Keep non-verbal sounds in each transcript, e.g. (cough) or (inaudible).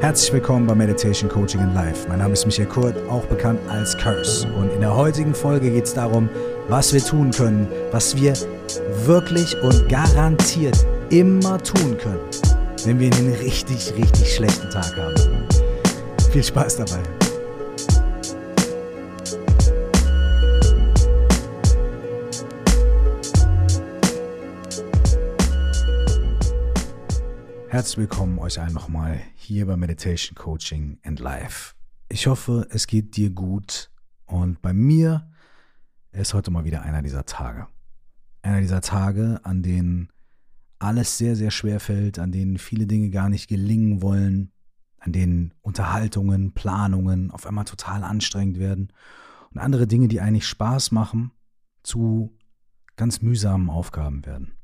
Herzlich willkommen bei Meditation Coaching in Life. Mein Name ist Michael Kurt, auch bekannt als Curse. Und in der heutigen Folge geht es darum, was wir tun können, was wir wirklich und garantiert immer tun können, wenn wir einen richtig, richtig schlechten Tag haben. Viel Spaß dabei. Herzlich willkommen euch allen nochmal hier bei Meditation Coaching and Life. Ich hoffe, es geht dir gut und bei mir ist heute mal wieder einer dieser Tage. Einer dieser Tage, an denen alles sehr, sehr schwer fällt, an denen viele Dinge gar nicht gelingen wollen, an denen Unterhaltungen, Planungen auf einmal total anstrengend werden und andere Dinge, die eigentlich Spaß machen, zu ganz mühsamen Aufgaben werden.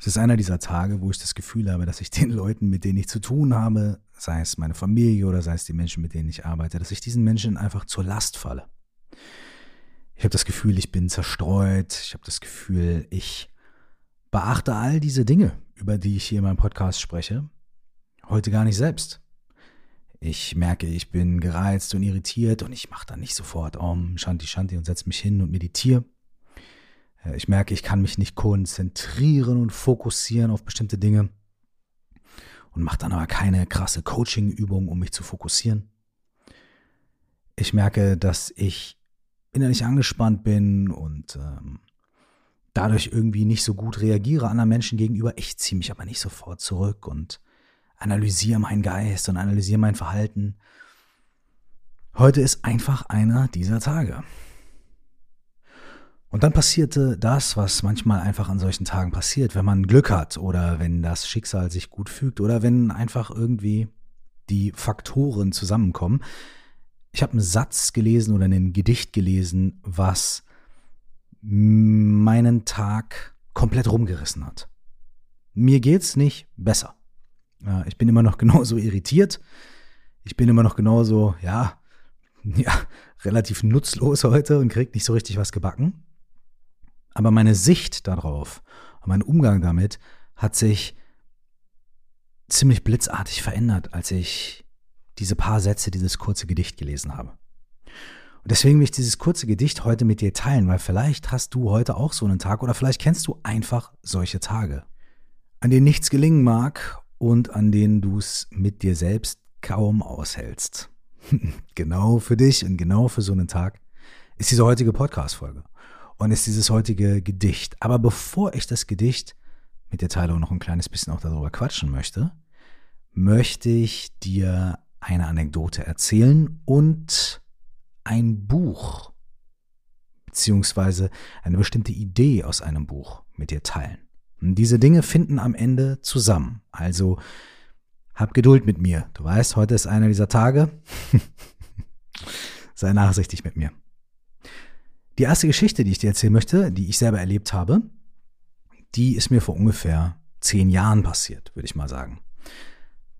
Es ist einer dieser Tage, wo ich das Gefühl habe, dass ich (laughs) den Leuten, mit denen ich zu tun habe, sei es meine Familie oder sei es die Menschen, mit denen ich arbeite, dass ich diesen Menschen einfach zur Last falle. Ich habe das Gefühl, ich bin zerstreut. Ich habe das Gefühl, ich beachte all diese Dinge, über die ich hier in meinem Podcast spreche, heute gar nicht selbst. Ich merke, ich bin gereizt und irritiert und ich mache dann nicht sofort Om, Shanti, Shanti und setze mich hin und meditiere ich merke, ich kann mich nicht konzentrieren und fokussieren auf bestimmte Dinge und mache dann aber keine krasse Coaching-Übung, um mich zu fokussieren. Ich merke, dass ich innerlich angespannt bin und ähm, dadurch irgendwie nicht so gut reagiere anderen Menschen gegenüber. Ich ziehe mich aber nicht sofort zurück und analysiere meinen Geist und analysiere mein Verhalten. Heute ist einfach einer dieser Tage. Und dann passierte das, was manchmal einfach an solchen Tagen passiert, wenn man Glück hat oder wenn das Schicksal sich gut fügt oder wenn einfach irgendwie die Faktoren zusammenkommen. Ich habe einen Satz gelesen oder ein Gedicht gelesen, was meinen Tag komplett rumgerissen hat. Mir geht's nicht besser. Ich bin immer noch (laughs) genauso irritiert. Ich bin immer noch genauso, ja, (laughs) ja, relativ nutzlos heute und krieg nicht so richtig was gebacken. Aber meine Sicht darauf und mein Umgang damit hat sich ziemlich blitzartig verändert, als ich diese paar Sätze, dieses kurze Gedicht gelesen habe. Und deswegen will ich dieses kurze Gedicht heute mit dir teilen, weil vielleicht hast du heute auch so einen Tag oder vielleicht kennst du einfach solche Tage, an denen nichts gelingen mag und an denen du es mit dir selbst kaum aushältst. (laughs) genau für dich und genau für so einen Tag ist diese heutige Podcast-Folge und ist dieses heutige Gedicht. Aber bevor ich das Gedicht mit der Teilung noch ein kleines bisschen auch darüber quatschen möchte, möchte ich dir eine Anekdote erzählen und ein Buch beziehungsweise eine bestimmte Idee aus einem Buch mit dir teilen. Und diese Dinge finden am Ende zusammen. Also hab Geduld mit mir. Du weißt, heute ist einer dieser Tage. (laughs) Sei nachsichtig mit mir. Die erste Geschichte, die ich dir erzählen möchte, die ich selber erlebt habe, die ist mir vor ungefähr zehn Jahren passiert, würde ich mal sagen.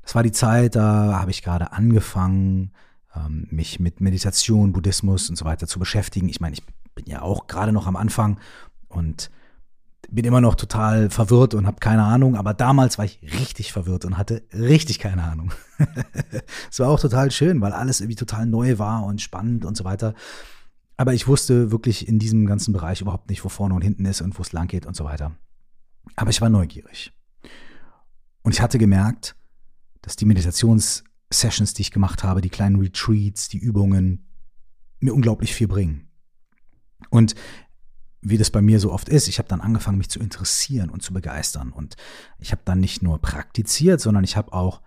Das war die Zeit, da habe ich gerade angefangen, ähm, mich mit Meditation, Buddhismus und so weiter zu beschäftigen. Ich meine, ich bin ja auch gerade noch am Anfang und bin immer noch total verwirrt und habe keine Ahnung, aber damals war ich richtig verwirrt und hatte richtig keine Ahnung. (laughs) Es war auch total schön, weil alles irgendwie total neu war und spannend und so weiter. Aber ich wusste wirklich in diesem ganzen Bereich überhaupt nicht, wo vorne und hinten ist und wo es lang geht und so weiter. Aber ich war neugierig. Und ich hatte gemerkt, dass die Meditationssessions, die ich gemacht habe, die kleinen Retreats, die Übungen, mir unglaublich viel bringen. Und wie das bei mir so oft ist, ich habe dann angefangen, mich zu interessieren und zu begeistern. Und ich habe dann nicht nur praktiziert, sondern ich habe auch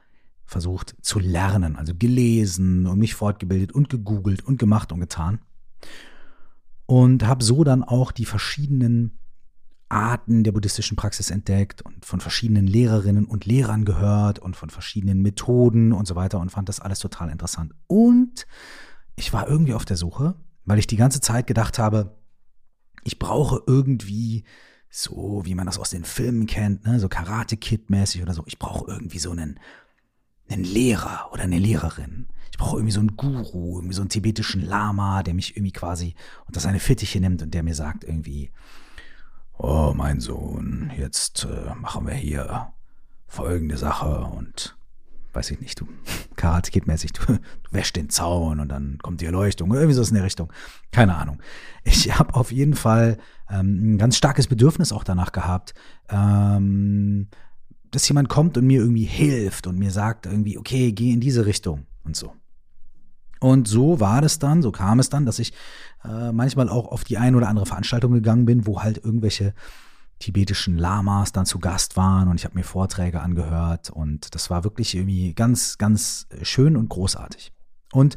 versucht zu lernen, also gelesen und mich fortgebildet und gegoogelt und gemacht und getan und habe so dann auch die verschiedenen Arten der buddhistischen Praxis entdeckt und von verschiedenen Lehrerinnen und Lehrern gehört und von verschiedenen Methoden und so weiter und fand das alles total interessant. Und ich war irgendwie auf der Suche, weil ich die ganze Zeit gedacht habe, ich brauche irgendwie so, wie man das aus den Filmen kennt, ne, so Karate Kid mäßig oder so. Ich brauche irgendwie so einen, einen Lehrer oder eine Lehrerin ich brauche irgendwie so einen Guru, irgendwie so einen tibetischen Lama, der mich irgendwie quasi unter seine Fittiche nimmt und der mir sagt irgendwie, oh mein Sohn, jetzt äh, machen wir hier folgende Sache und weiß ich nicht, du (laughs) Karate geht mäßig, du, du wäschst den Zaun und dann kommt die Erleuchtung oder irgendwie so in der Richtung. Keine Ahnung. Ich (laughs) habe auf jeden Fall ähm, ein ganz starkes Bedürfnis auch danach gehabt, ähm, dass jemand kommt und mir irgendwie hilft und mir sagt irgendwie, okay, geh in diese Richtung und so. Und so war das dann, so kam es dann, dass ich äh, manchmal auch auf die ein oder andere Veranstaltung gegangen bin, wo halt irgendwelche tibetischen Lamas dann zu Gast waren und ich habe mir Vorträge angehört und das war wirklich irgendwie ganz, ganz schön und großartig. Und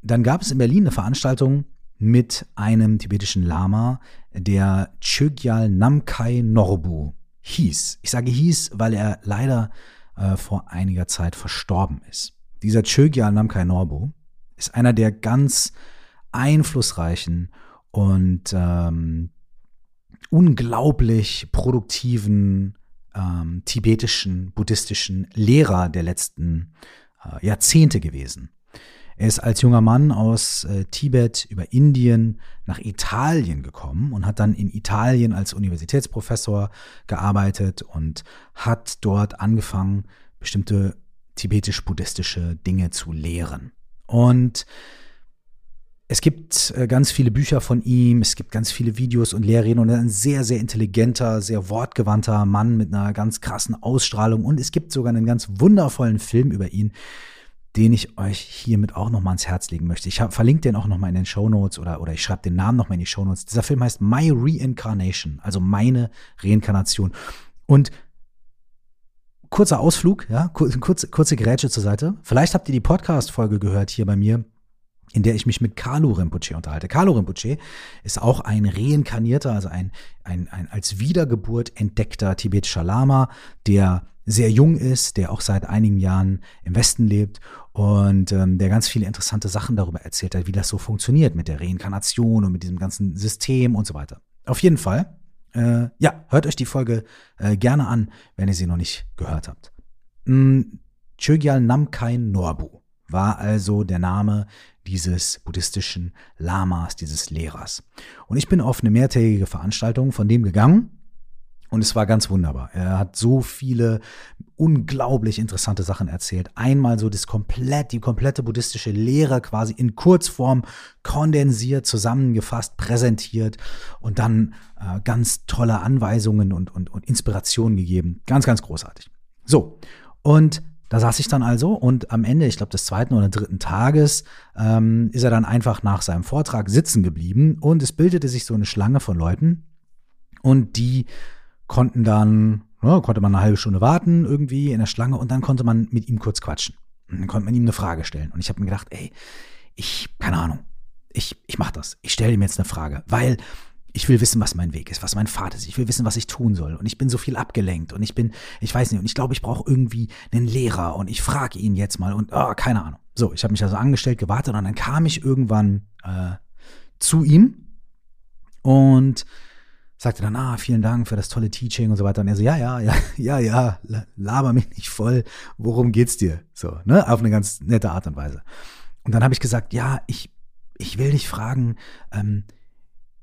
dann gab es in Berlin eine Veranstaltung mit einem tibetischen Lama, der Chögyal Namkai Norbu hieß. Ich sage hieß, weil er leider äh, vor einiger Zeit verstorben ist. Dieser Chögyal Namkai Norbu ist einer der ganz einflussreichen und ähm, unglaublich produktiven ähm, tibetischen, buddhistischen Lehrer der letzten äh, Jahrzehnte gewesen. Er ist als junger Mann aus äh, Tibet über Indien nach Italien gekommen und hat dann in Italien als Universitätsprofessor gearbeitet und hat dort angefangen, bestimmte tibetisch-buddhistische Dinge zu lehren. Und es gibt äh, ganz viele Bücher von ihm, es gibt ganz viele Videos und Lehrreden und er ist ein sehr, sehr intelligenter, sehr wortgewandter Mann mit einer ganz krassen Ausstrahlung und es gibt sogar einen ganz wundervollen Film über ihn, den ich euch hiermit auch nochmal ans Herz legen möchte. Ich verlinke den auch nochmal in den Show Notes oder, oder ich schreibe den Namen nochmal in die Show Notes. Dieser Film heißt My Reincarnation, also meine Reinkarnation. Und kurzer Ausflug, ja, kurze, kurze Gerätsche zur Seite. Vielleicht habt ihr die Podcast-Folge gehört hier bei mir in der ich mich mit Kalu Rinpoche unterhalte. Kalu Rinpoche ist auch ein reinkarnierter, also ein, ein, ein als Wiedergeburt entdeckter tibetischer Lama, der sehr jung ist, der auch seit einigen Jahren im Westen lebt und ähm, der ganz viele interessante Sachen darüber erzählt hat, wie das so funktioniert mit der Reinkarnation und mit diesem ganzen System und so weiter. Auf jeden Fall, äh, ja, hört euch die Folge äh, gerne an, wenn ihr sie noch nicht gehört habt. Mm, Chögyal Namkai Norbu war also der Name dieses buddhistischen Lamas, dieses Lehrers. Und ich bin auf eine mehrtägige Veranstaltung von dem gegangen und es war ganz wunderbar. Er hat so viele unglaublich interessante Sachen erzählt. Einmal so das komplett, die komplette buddhistische Lehre quasi in Kurzform kondensiert, zusammengefasst, präsentiert und dann äh, ganz tolle Anweisungen und, und, und Inspirationen gegeben. Ganz, ganz großartig. So. Und da saß ich dann also und am Ende, ich glaube des zweiten oder dritten Tages, ähm, ist er dann einfach nach seinem Vortrag sitzen geblieben und es bildete sich so eine Schlange von Leuten und die konnten dann, ja, konnte man eine halbe Stunde warten irgendwie in der Schlange und dann konnte man mit ihm kurz quatschen. Und dann konnte man ihm eine Frage stellen und ich habe mir gedacht, ey, ich, keine Ahnung, ich, ich mach das. Ich stelle ihm jetzt eine Frage, weil ich will wissen, was mein Weg ist, was mein Pfad ist. Ich will wissen, was ich tun soll. Und ich bin so viel abgelenkt und ich bin, ich weiß nicht, und ich glaube, ich brauche irgendwie einen Lehrer und ich frage ihn jetzt mal und oh, keine Ahnung. So, ich habe mich also angestellt, gewartet und dann kam ich irgendwann äh, zu ihm und sagte dann, ah, vielen Dank für das tolle Teaching und so weiter. Und er so, ja, ja, ja, (laughs) ja, ja, laber mich nicht voll. Worum geht's dir? So, ne, auf eine ganz nette Art und Weise. Und dann habe ich gesagt, ja, ich, ich will dich fragen, ähm,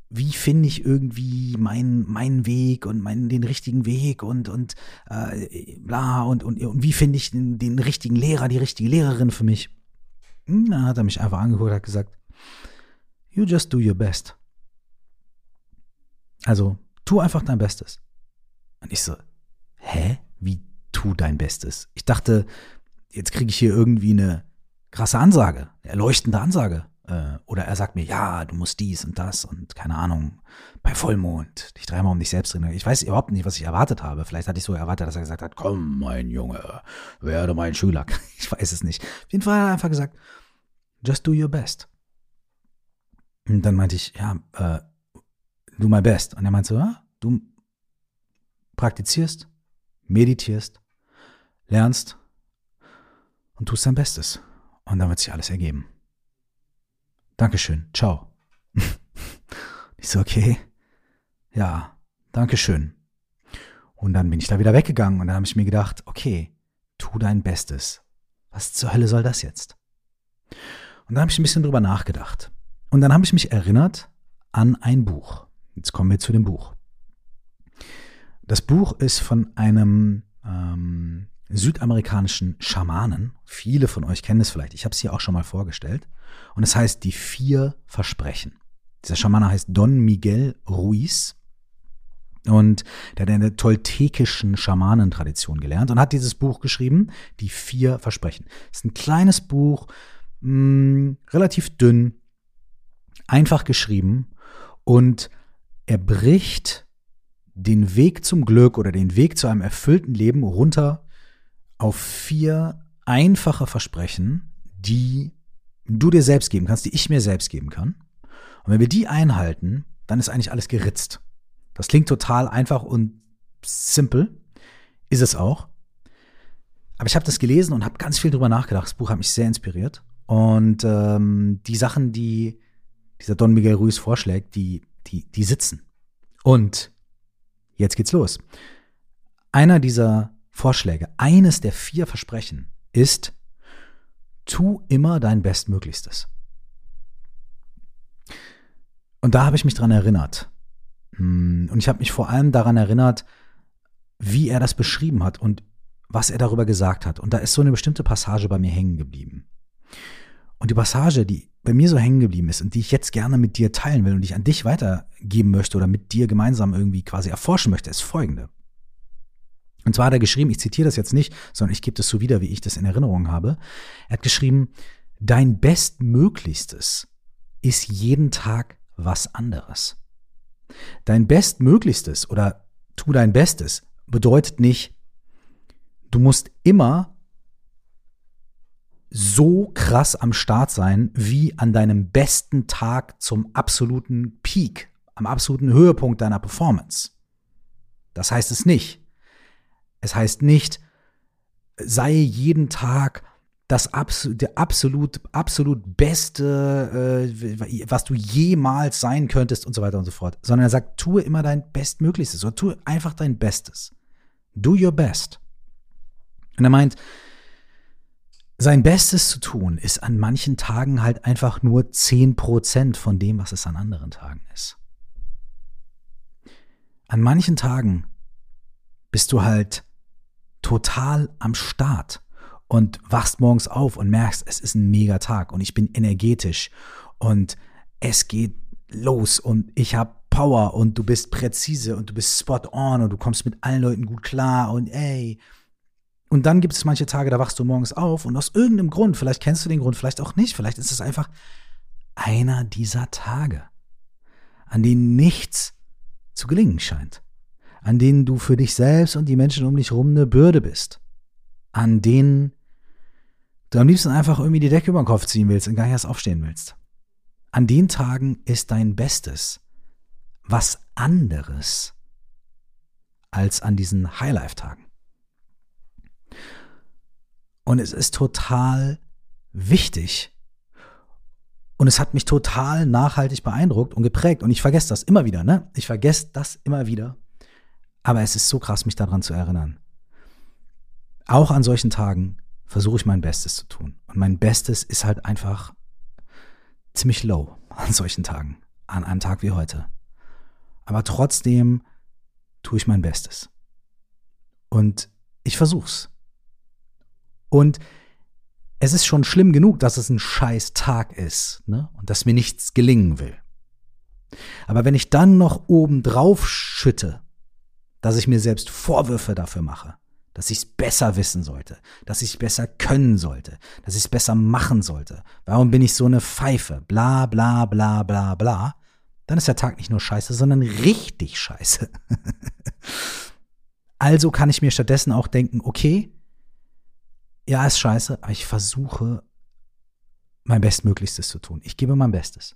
wie finde ich irgendwie meinen meinen Weg und meinen den richtigen Weg und und äh, bla und, und und wie finde ich den, den richtigen Lehrer, die richtige Lehrerin für mich? Hm, dann hat er mich einfach angeguckt und hat gesagt, you just do your best. Also tu einfach dein Bestes. Und ich so, hä? Wie tu dein Bestes? Ich dachte, jetzt kriege ich hier irgendwie eine krasse Ansage, eine erleuchtende Ansage. Äh, oder er sagt mir, ja, du musst dies und das und keine Ahnung, bei Vollmond, dich dreimal um dich selbst drehen. Ich weiß überhaupt nicht, was ich erwartet habe. Vielleicht hatte ich so erwartet, dass er gesagt hat, komm, mein Junge, werde mein Schüler. (laughs) Ich weiß es nicht. Auf jeden Fall hat er einfach gesagt, just do your best. Und dann meinte ich, ja, äh, do my best. Und er meinte so, ja, du praktizierst, meditierst, lernst und tust dein Bestes. Und dann wird sich alles ergeben. Dankeschön, ciao. (laughs) ich so, okay, ja, Dankeschön. Und dann bin ich da wieder weggegangen und dann habe ich mir gedacht, okay, tu dein Bestes. Was zur Hölle soll das jetzt? Und dann habe ich ein bisschen drüber nachgedacht. Und dann habe ich mich erinnert an ein Buch. Jetzt kommen wir zu dem Buch. Das Buch ist von einem ähm, südamerikanischen Schamanen. Viele von euch kennen es vielleicht. Ich habe es hier auch schon mal vorgestellt. Und es heißt die vier Versprechen. Dieser Schamane heißt Don Miguel Ruiz. Und der hat in der toltekischen Schamanentradition gelernt und hat dieses Buch geschrieben, die vier Versprechen. Es ist ein kleines Buch, mh, mm, relativ dünn, einfach geschrieben und er bricht den Weg zum Glück oder den Weg zu einem erfüllten Leben runter auf vier einfache Versprechen, die du dir selbst geben kannst, die ich mir selbst geben kann. Und wenn wir die einhalten, dann ist eigentlich alles geritzt. Das klingt total einfach und simpel, ist es auch. Aber ich habe das gelesen und habe ganz viel drüber nachgedacht. Das Buch hat mich sehr inspiriert. Und ähm, die Sachen, die dieser Don Miguel Ruiz vorschlägt, die, die, die sitzen. Und jetzt geht's los. Einer dieser Vorschläge, eines der vier Versprechen ist, tu immer dein Bestmöglichstes. Und da habe ich mich dran erinnert. Hm, und ich habe mich vor allem daran erinnert, wie er das beschrieben hat und was er darüber gesagt hat. Und da ist so eine bestimmte Passage bei mir hängen geblieben. Und die Passage, die bei mir so hängen geblieben ist und die ich jetzt gerne mit dir teilen will und die ich an dich weitergeben möchte oder mit dir gemeinsam irgendwie quasi erforschen möchte, ist folgende. Und zwar hat er geschrieben, ich zitiere das jetzt nicht, sondern ich gebe das so wieder, wie ich das in Erinnerung habe. Er hat geschrieben, dein Bestmöglichstes ist jeden Tag was anderes. Dein Bestmöglichstes oder tu dein Bestes bedeutet nicht, du musst immer so krass am Start sein wie an deinem besten Tag zum absoluten Peak, am absoluten Höhepunkt deiner Performance. Das heißt es nicht. Es heißt nicht, sei jeden Tag das absolut, der absolut, absolut Beste, äh, was du jemals sein könntest und so weiter und so fort. Sondern er sagt, tue immer dein Bestmöglichstes oder tue einfach dein Bestes. Do your best. Und er meint, sein Bestes zu tun ist an manchen Tagen halt einfach nur 10% von dem, was es an anderen Tagen ist. An manchen Tagen bist du halt total am Start und wachst morgens auf und merkst, es ist ein mega Tag und ich bin energetisch und es geht los und ich habe Power und du bist präzise und du bist spot on und du kommst mit allen Leuten gut klar und ey. Und dann gibt es manche Tage, da wachst du morgens auf und aus irgendeinem Grund, vielleicht kennst du den Grund, vielleicht auch nicht, vielleicht ist es einfach einer dieser Tage, an denen nichts zu gelingen scheint, an denen du für dich selbst und die Menschen um dich herum eine Bürde bist, an denen du am liebsten einfach irgendwie die Decke über den Kopf ziehen willst und gar nicht erst aufstehen willst. An den Tagen ist dein Bestes was anderes als an diesen Highlife-Tagen. Und es ist total wichtig. Und es hat mich total nachhaltig beeindruckt und geprägt. Und ich vergesse das immer wieder, ne? Ich vergesse das immer wieder. Aber es ist so krass, mich daran zu erinnern. Auch an solchen Tagen versuche ich mein Bestes zu tun. Und mein Bestes ist halt einfach ziemlich low (laughs) an solchen Tagen, an einem Tag wie heute. Aber trotzdem tue ich mein Bestes. Und ich versuch's. Und es ist schon schlimm genug, dass es ein scheiß Tag ist, ne? Und dass mir nichts gelingen will. Aber wenn ich dann noch oben drauf schütte, dass ich mir selbst Vorwürfe dafür mache, dass ich es besser wissen sollte, dass ich es besser können sollte, dass ich es besser machen sollte. Warum bin ich so eine Pfeife? Bla bla bla bla bla. Dann ist der Tag nicht nur scheiße, sondern richtig scheiße. (laughs) also kann ich mir stattdessen auch denken, okay, ja, ist scheiße, aber ich versuche mein Bestmöglichstes zu tun. Ich gebe mein Bestes.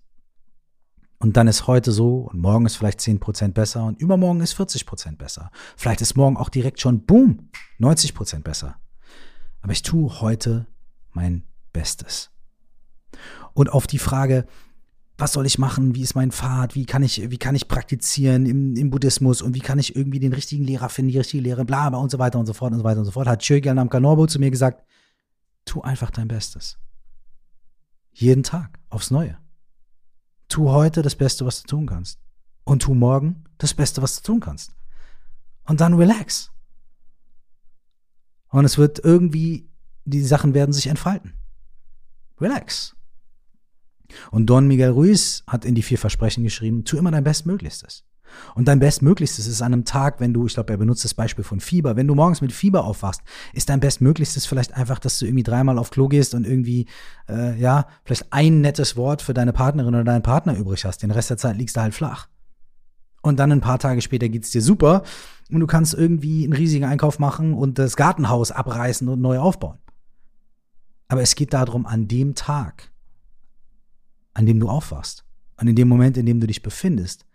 Und dann ist heute so und morgen ist vielleicht 10% besser und übermorgen ist 40% besser. Vielleicht ist morgen auch direkt schon, boom, 90% besser. Aber ich tue heute mein Bestes. Und auf die Frage, was soll ich machen, wie ist mein Pfad, wie kann ich, wie kann ich praktizieren im, im Buddhismus und wie kann ich irgendwie den richtigen Lehrer finden, die richtige Lehre, bla, bla und so weiter und so fort und so weiter und so fort, hat Chögyal Namka Norbo zu mir gesagt, tu einfach dein Bestes. Jeden Tag, aufs Neue. Tu heute das Beste, was du tun kannst. Und tu morgen das Beste, was du tun kannst. Und dann relax. Und es wird irgendwie, die Sachen werden sich entfalten. Relax. Und Don Miguel Ruiz hat in die vier Versprechen geschrieben, tu immer dein Bestmöglichstes. Und dein Bestmöglichstes ist an einem Tag, wenn du, ich glaube, er benutzt das Beispiel von Fieber, wenn du morgens mit Fieber aufwachst, ist dein Bestmöglichstes vielleicht einfach, dass du irgendwie dreimal auf Klo gehst und irgendwie, äh, ja, vielleicht ein nettes Wort für deine Partnerin oder deinen Partner übrig hast. Den Rest der Zeit liegst du halt flach. Und dann ein paar Tage später geht's dir super und du kannst irgendwie einen riesigen Einkauf machen und das Gartenhaus abreißen und neu aufbauen. Aber es geht darum, an dem Tag, an dem du aufwachst, und in dem Moment, in dem du dich befindest,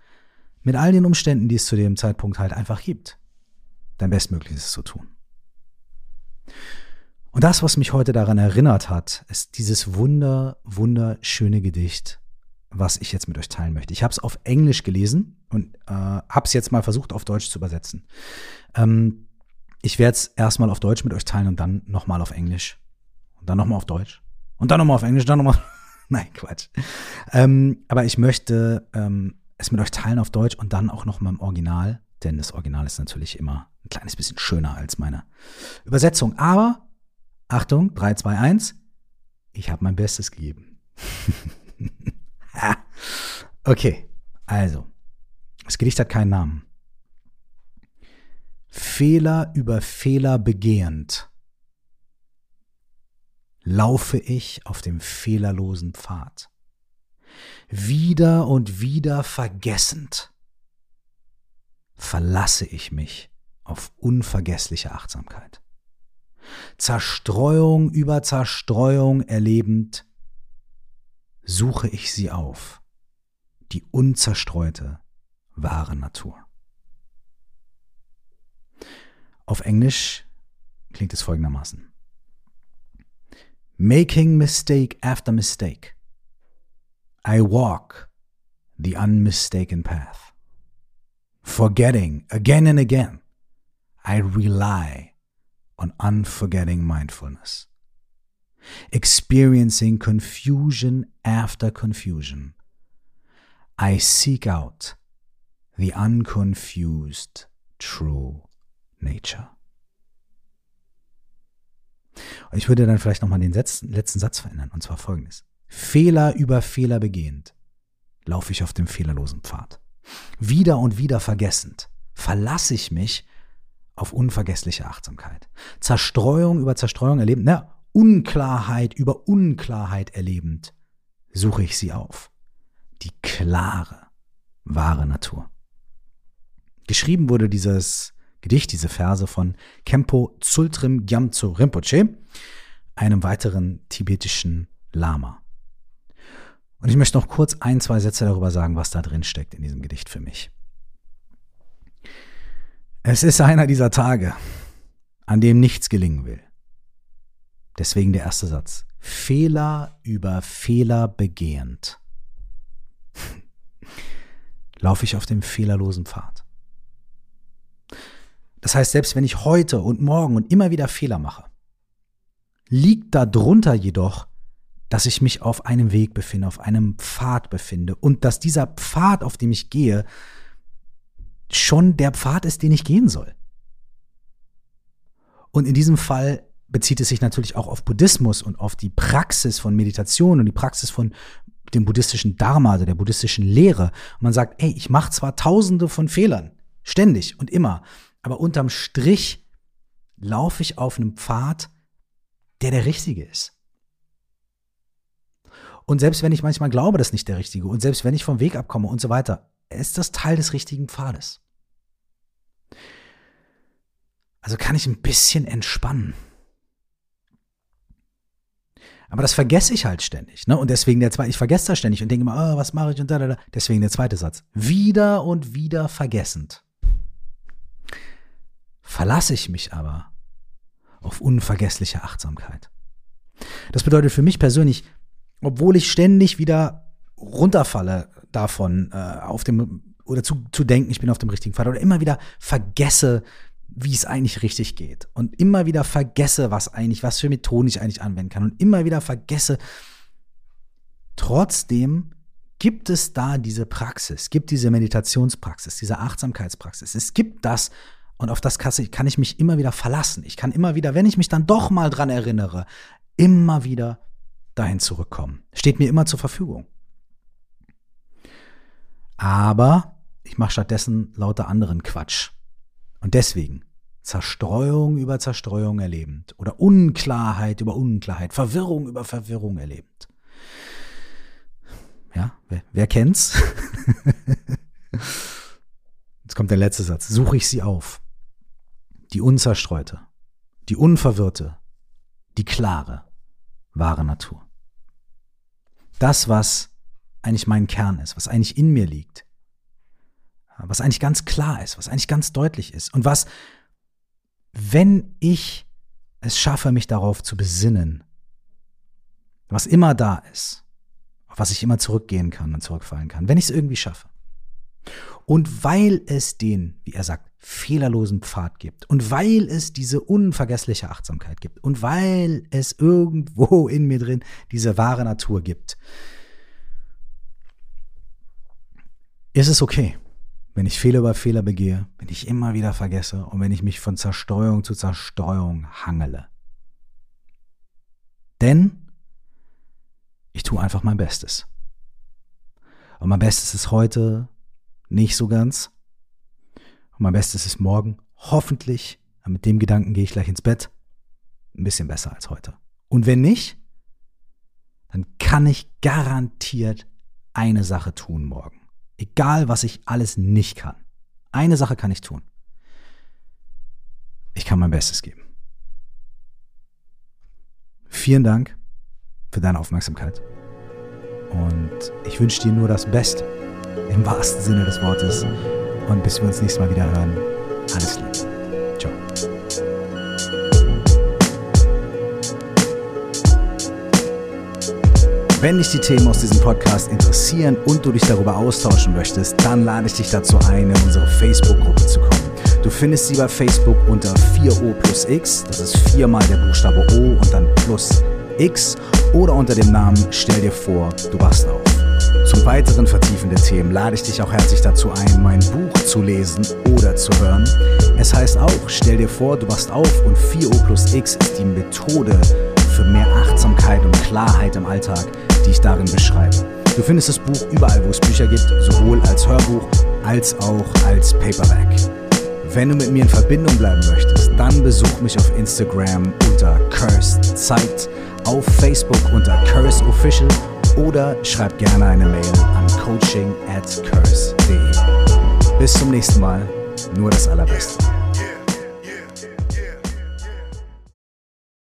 mit all den Umständen, die es zu dem Zeitpunkt halt einfach gibt, dein Bestmögliches zu tun. Und das, was mich heute daran erinnert hat, ist dieses wunder, wunderschöne Gedicht, was ich jetzt mit euch teilen möchte. Ich habe es auf Englisch gelesen und äh, habe es jetzt mal versucht, auf Deutsch zu übersetzen. Ähm, ich werde es erstmal auf Deutsch mit euch teilen und dann nochmal auf Englisch. Und dann nochmal auf Deutsch. Und dann nochmal auf Englisch, dann nochmal. (laughs) Nein, Quatsch. Ähm, aber ich möchte ähm, es mit euch teilen auf Deutsch und dann auch noch mal im Original, denn das Original ist natürlich immer ein kleines bisschen schöner als meine Übersetzung. Aber, Achtung, 3, 2, 1, ich habe mein Bestes gegeben. (laughs) okay, also, das Gedicht hat keinen Namen. Fehler über Fehler begehend laufe ich auf dem fehlerlosen Pfad wieder und wieder vergessend, verlasse ich mich auf unvergessliche Achtsamkeit. Zerstreuung über Zerstreuung erlebend, suche ich sie auf, die unzerstreute, wahre Natur. Auf Englisch klingt es folgendermaßen. Making mistake after mistake I walk the unmistaken path. Forgetting again and again, I rely on unforgetting mindfulness. Experiencing confusion after confusion, I seek out the unconfused true nature. Ich würde dann vielleicht nochmal den letzten Satz verändern, und zwar folgendes. Fehler über Fehler begehend, laufe ich auf dem fehlerlosen Pfad. Wieder und wieder vergessend, verlasse ich mich auf unvergessliche Achtsamkeit. Zerstreuung über Zerstreuung erlebend, ne, Unklarheit über Unklarheit erlebend, suche ich sie auf. Die klare, wahre Natur. Geschrieben wurde dieses Gedicht, diese Verse von Kempo Zultrim Gyamtso Rinpoche, einem weiteren tibetischen Lama. Und ich möchte noch kurz ein, zwei Sätze darüber sagen, was da drin steckt in diesem Gedicht für mich. Es ist einer dieser Tage, an dem nichts gelingen will. Deswegen der erste Satz. Fehler über Fehler begehend. (laughs) Laufe ich auf dem fehlerlosen Pfad. Das heißt, selbst wenn ich heute und morgen und immer wieder Fehler mache, liegt darunter jedoch dass ich mich auf einem Weg befinde, auf einem Pfad befinde und dass dieser Pfad, auf dem ich gehe, schon der Pfad ist, den ich gehen soll. Und in diesem Fall bezieht es sich natürlich auch auf Buddhismus und auf die Praxis von Meditation und die Praxis von dem buddhistischen Dharma, also der buddhistischen Lehre. Und man sagt, ey, ich mache zwar tausende von Fehlern, ständig und immer, aber unterm Strich laufe ich auf einem Pfad, der der richtige ist. Und selbst wenn ich manchmal glaube, das ist nicht der richtige und selbst wenn ich vom Weg abkomme und so weiter, ist das Teil des richtigen Pfades. Also kann ich ein bisschen entspannen. Aber das vergesse ich halt ständig. Ne? Und deswegen der zweite, ich vergesse das ständig und denke immer, oh, was mache ich und da, da, da. Deswegen der zweite Satz. Wieder und wieder vergessend. Verlasse ich mich aber auf unvergessliche Achtsamkeit. Das bedeutet für mich persönlich, obwohl ich ständig wieder runterfalle davon, äh, auf dem oder zu, zu denken, ich bin auf dem richtigen Pfad oder immer wieder vergesse, wie es eigentlich richtig geht und immer wieder vergesse, was eigentlich, was für Methoden ich eigentlich anwenden kann und immer wieder vergesse. Trotzdem gibt es da diese Praxis, gibt diese Meditationspraxis, diese Achtsamkeitspraxis. Es gibt das, Und auf das kann ich mich immer wieder verlassen. Ich kann immer wieder, wenn ich mich dann doch mal dran erinnere, immer wieder dahin zurückkommen. Steht mir immer zur Verfügung. Aber ich mache stattdessen lauter anderen Quatsch. Und deswegen Zerstreuung über Zerstreuung erlebend oder Unklarheit über Unklarheit, Verwirrung über Verwirrung erlebend. Ja, wer, wer kennt's? (laughs) Jetzt kommt der letzte Satz. Suche ich sie auf. Die unzerstreute, die unverwirrte, die klare, wahre Natur. Das, was eigentlich mein Kern ist, was eigentlich in mir liegt, was eigentlich ganz klar ist, was eigentlich ganz deutlich ist und was, wenn ich es schaffe, mich darauf zu besinnen, was immer da ist, auf was ich immer zurückgehen kann und zurückfallen kann, wenn ich es irgendwie schaffe. Und weil es den, wie er sagt, fehlerlosen Pfad gibt und weil es diese unvergessliche Achtsamkeit gibt und weil es irgendwo (laughs) in mir drin diese wahre Natur gibt, ist es okay, wenn ich Fehler über Fehler begehe, wenn ich immer wieder vergesse und wenn ich mich von Zerstreuung zu Zerstreuung hangele. Denn ich tue einfach mein Bestes. Und mein Bestes ist heute nicht so ganz. Und mein Bestes ist morgen hoffentlich, mit dem Gedanken gehe ich gleich ins Bett, ein bisschen besser als heute. Und wenn nicht, dann kann ich garantiert eine Sache tun morgen. Egal, was ich alles nicht kann. Eine Sache kann ich tun. Ich kann mein Bestes geben. Vielen Dank für deine Aufmerksamkeit. Und ich wünsche dir nur das Beste, im wahrsten Sinne des Wortes. Und bis wir uns nächstes Mal wieder hören, alles Liebe. Wenn dich die Themen aus diesem Podcast interessieren und du dich darüber austauschen möchtest, dann lade ich dich dazu ein, in unsere Facebook-Gruppe zu kommen. Du findest sie bei Facebook unter 4O plus X, das ist viermal der Buchstabe O und dann plus X oder unter dem Namen Stell dir vor, du wachst auf. Zum weiteren vertiefenden Themen lade ich dich auch herzlich dazu ein, mein Buch zu lesen oder zu hören. Es heißt auch, stell dir vor, du wachst auf und 4O plus X ist die Methode für mehr Achtsamkeit und Klarheit im Alltag die ich darin beschreibe. Du findest das Buch überall, wo es Bücher gibt, sowohl als Hörbuch als auch als Paperback. Wenn du mit mir in Verbindung bleiben möchtest, dann besuch mich auf Instagram unter Cursed Zeit, auf Facebook unter Curse Official oder schreib gerne eine Mail an coaching at curse.de. Bis zum nächsten Mal, nur das Allerbeste.